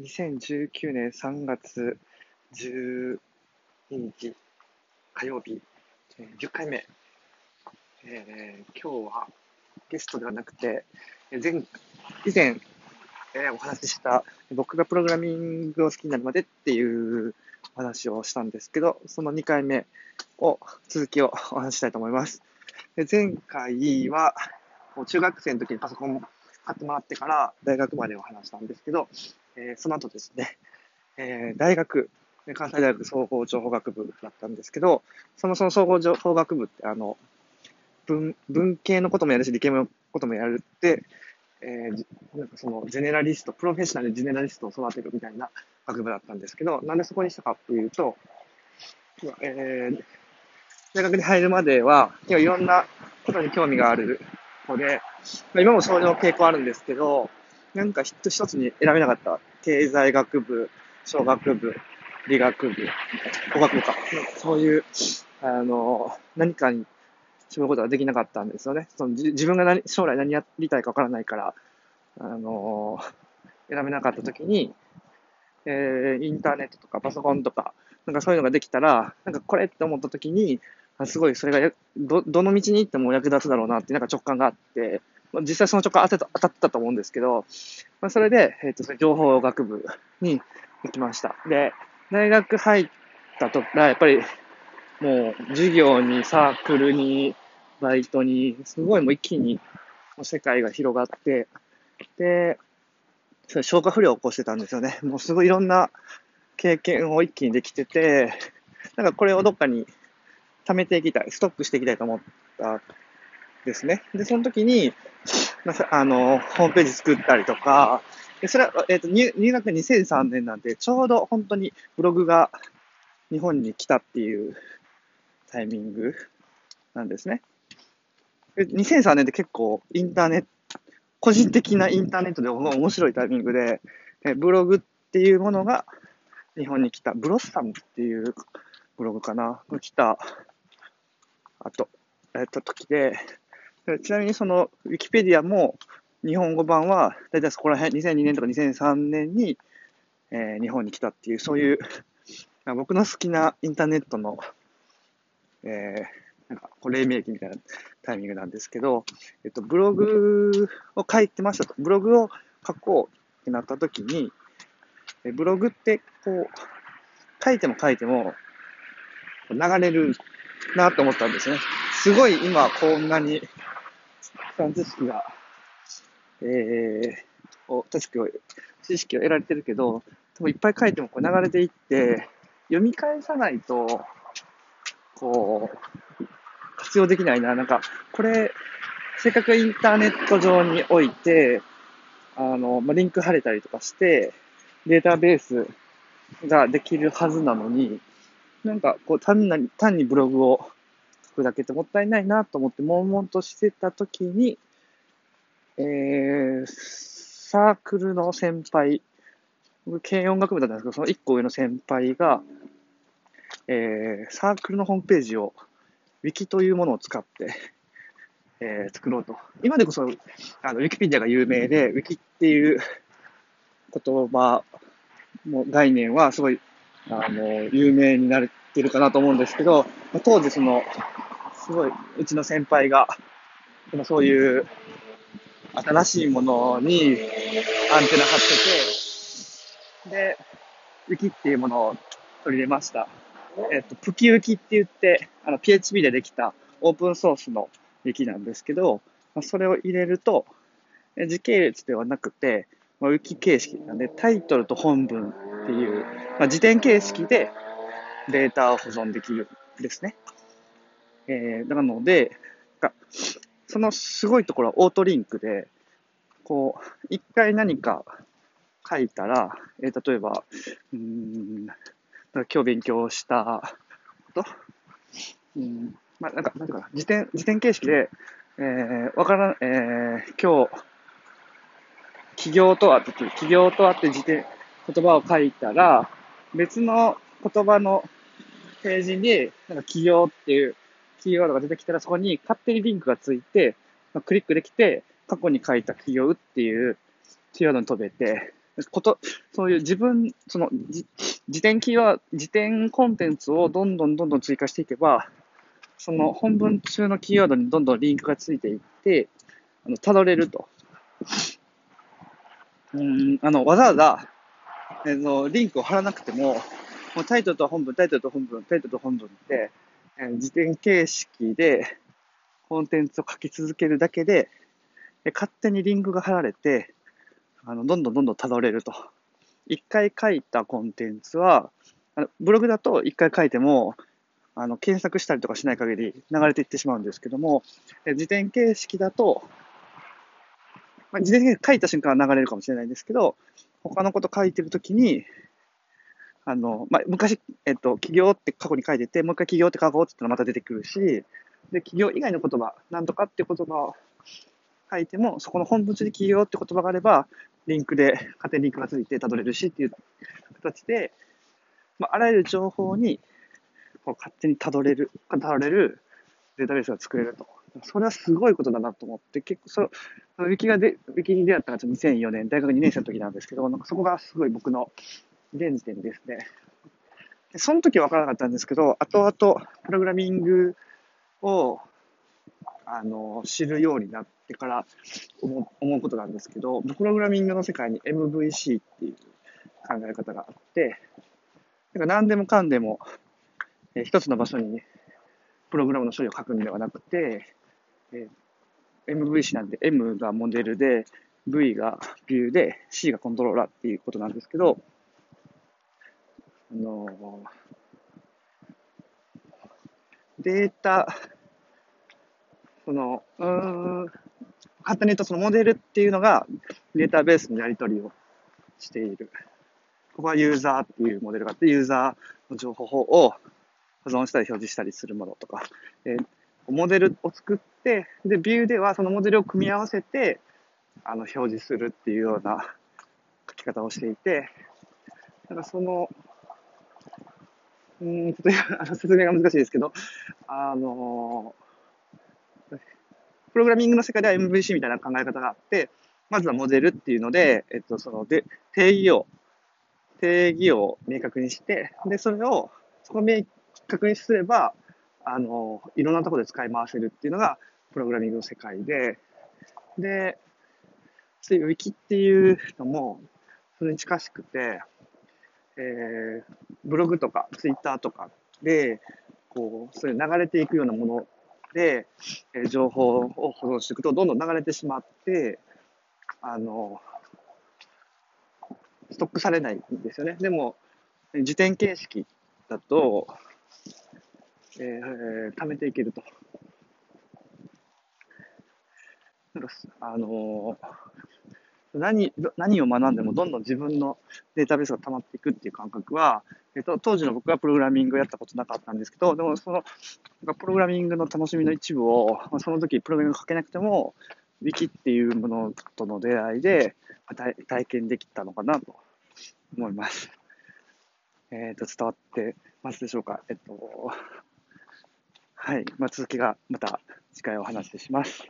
2019年3月12日火曜日、えー10回目、えー今日はゲストではなくて、前以前、えーお話しした僕がプログラミングを好きになるまでっていう話をしたんですけど、その2回目を続きをお話ししたいと思います。前回は中学生の時にパソコン買ってもらってから大学までを話したんですけど、えその後ですね、え大学、関西大学総合情報学部だったんですけど、そもそも総合情報学部ってあの文文系のこともやるし理系のこともやるって、えーなんかそのジェネラリスト、プロフェッショナルジェネラリストを育てるみたいな学部だったんですけど、なんでそこにしたかっていうと、えー大学に入るまでは、結構いろんなことに興味がある子で、今もそういう傾向あるんですけど、なんか一つ一つに選べなかった。経済学部、小学部、理学部、工学部か。そういう、あの、何かに絞ることができなかったんですよね。そのじ自分が何将来何やりたいかわからないから、あの、選べなかったときに、えーインターネットとかパソコンとか、なんかそういうのができたら、なんかこれって思ったときに、すごいそれがど、どの道に行っても役立つだろうなってなんか直感があって、まあ、実際その直感当たったと思うんですけど、まあ、それで、えっ、と、情報学部に行きました。で、大学入ったとら、やっぱり、もう、授業に、サークルに、バイトに、すごいもう一気に、世界が広がって、で、それ消化不良を起こしてたんですよね。もうすごいいろんな経験を一気にできてて、なんかこれをどっかに貯めていきたい、ストックしていきたいと思ったですね。で、その時に、まあ、あの、ホームページ作ったりとか、でそれは、えっ、と入、入学2003年なんで、ちょうど本当にブログが日本に来たっていうタイミングなんですね。で2003年って結構インターネット、個人的なインターネットで面白いタイミングで、えブログっていうものが日本に来た、ブロッサムっていうブログかな、が来た、あと、えっと、時、でちなみにその、ウィキペディアも、日本語版は、だいたいそこら辺、2002年とか2003年に、えー日本に来たっていう、そういう、僕の好きなインターネットの、えーなんか、こう黎明期みたいなタイミングなんですけど、えっと、ブログを書いてましたと。ブログを書こうってなった時に、えブログって、こう、書いても書いても、流れるなと思ったんですね。すごい今こんなに、くさん知識が、えー、を知識を、知識を得られてるけど、でもいっぱい書いてもこう流れていって、読み返さないと、こう、活用できないな。なんか、これ、せっかくインターネット上において、あの、まあ、リンク貼れたりとかして、データベースができるはずなのに、なんか、こう、単な、単にブログを書くだけってもったいないなと思って、悶々としてたときに、えー、サークルの先輩、僕、軽音楽部だったんですけど、その一個上の先輩が、えー、サークルのホームページを、ウィキというものを使って、えー作ろうと。今でこそ、あの、ウィキペディアが有名で、ウィキっていう言葉、も概念はすごい、あの、有名になってるかなと思うんですけど、当時その、すごい、うちの先輩が、でもそういう、新しいものにアンテナ張ってて、で、ウィキっていうものを取り入れました。えっと、プキウキって言って、あの、PHP でできたオープンソースのウィキなんですけど、まあ、それを入れると、時系列ではなくて、まあ、ウキ形式なんで、タイトルと本文っていう、まあ、辞典形式でデータを保存できるんですね。えー、なので、がそのすごいところはオートリンクで、こう、一回何か書いたら、えー例えば、うん、なんか今日勉強したこと、うん、まあ、なんか、なんていうかな、辞典、辞典形式で、えー、わからん、えー、今日、起業とはって言って、起業とはって辞典、言葉を書いたら、別の言葉のページに、なんか起業っていうキーワードが出てきたら、そこに勝手にリンクがついて、まあ、クリックできて、過去に書いた起業っていうキーワードに飛べて、こと、そういう自分、その、辞典キーワード、辞典コンテンツをどんどんどんどん追加していけば、その本文中のキーワードにどんどんリンクがついていって、あの、辿れると。うん、あの、わざわざ、あの、リンクを貼らなくても、もうタイトルと本文、タイトルと本文、タイトルと本文で、えー、辞典形式でコンテンツを書き続けるだけで、勝手にリンクが貼られて、あの、どんどんどんどん辿れると。一回書いたコンテンツは、あのブログだと一回書いても、あの、検索したりとかしない限り流れていってしまうんですけども、辞典形式だと、まあ、辞典書いた瞬間は流れるかもしれないんですけど、他のこと書いてるときに、あの、まあ、昔、えっと、企業って過去に書いてて、もう一回企業って書こうって言ったらまた出てくるし、で、企業以外の言葉、なんとかって言葉を書いても、そこの本文中で企業って言葉があれば、リンクで、勝手にリンクがついてたどれるしっていう形で、まあ、あらゆる情報に、こう勝手にたどれる、たどれるデータベースが作れると。それはすごいことだなと思って、結構そ、そのウィキがで、ウィキに出会ったのが2004年、大学2年生の時なんですけど、なんかそこがすごい僕の現時点ですね。でその時は分からなかったんですけど、後々、プログラミングを、あの、知るようになってから思思うことなんですけど、プログラミングの世界に MVC っていう考え方があって、なんか何でもかんでも、えー、一つの場所にプログラムの処理を書くんではなくて、えー、MVC なんで M がモデルで、V がビューで、C がコントローラーっていうことなんですけど、あの、データ、その、うん、簡単に言うとそのモデルっていうのがデータベースのやり取りをしている。ここはユーザーっていうモデルがあって、ユーザーの情報を保存したり表示したりするものとか、えー、モデルを作って、で、ビューではそのモデルを組み合わせて、あの、表示するっていうような書き方をしていて、なんかその、うん、ちょっとあの説明が難しいですけど、あのプログラミングの世界では MVC みたいな考え方があって、まずはモデルっていうので、えっと、そので、定義を、定義を明確にして、で、それを、そこを明確にすれば、あの、いろんなところで使い回せるっていうのが、プログラミングの世界で、で、そういうウィキっていうのも、それに近しくて、えー、ブログとかツイッターとかで、こう、そういう流れていくようなもので、えー、情報を保存していくと、どんどん流れてしまって、あの、ストックされないんですよね。でも、辞典形式だと、えー、貯めていけると。なんか、あの何、何を学んでもどんどん自分のデータベースが溜まっていくっていう感覚は、えっと、当時の僕はプログラミングをやったことなかったんですけど、でもその、プログラミングの楽しみの一部を、その時プログラミング書けなくても、ウィキっていうものとの出会いで体験できたのかなと思います。えっ、ー、と、伝わってますでしょうか？えっと、はい。まあ、続きがまた次回お話しします。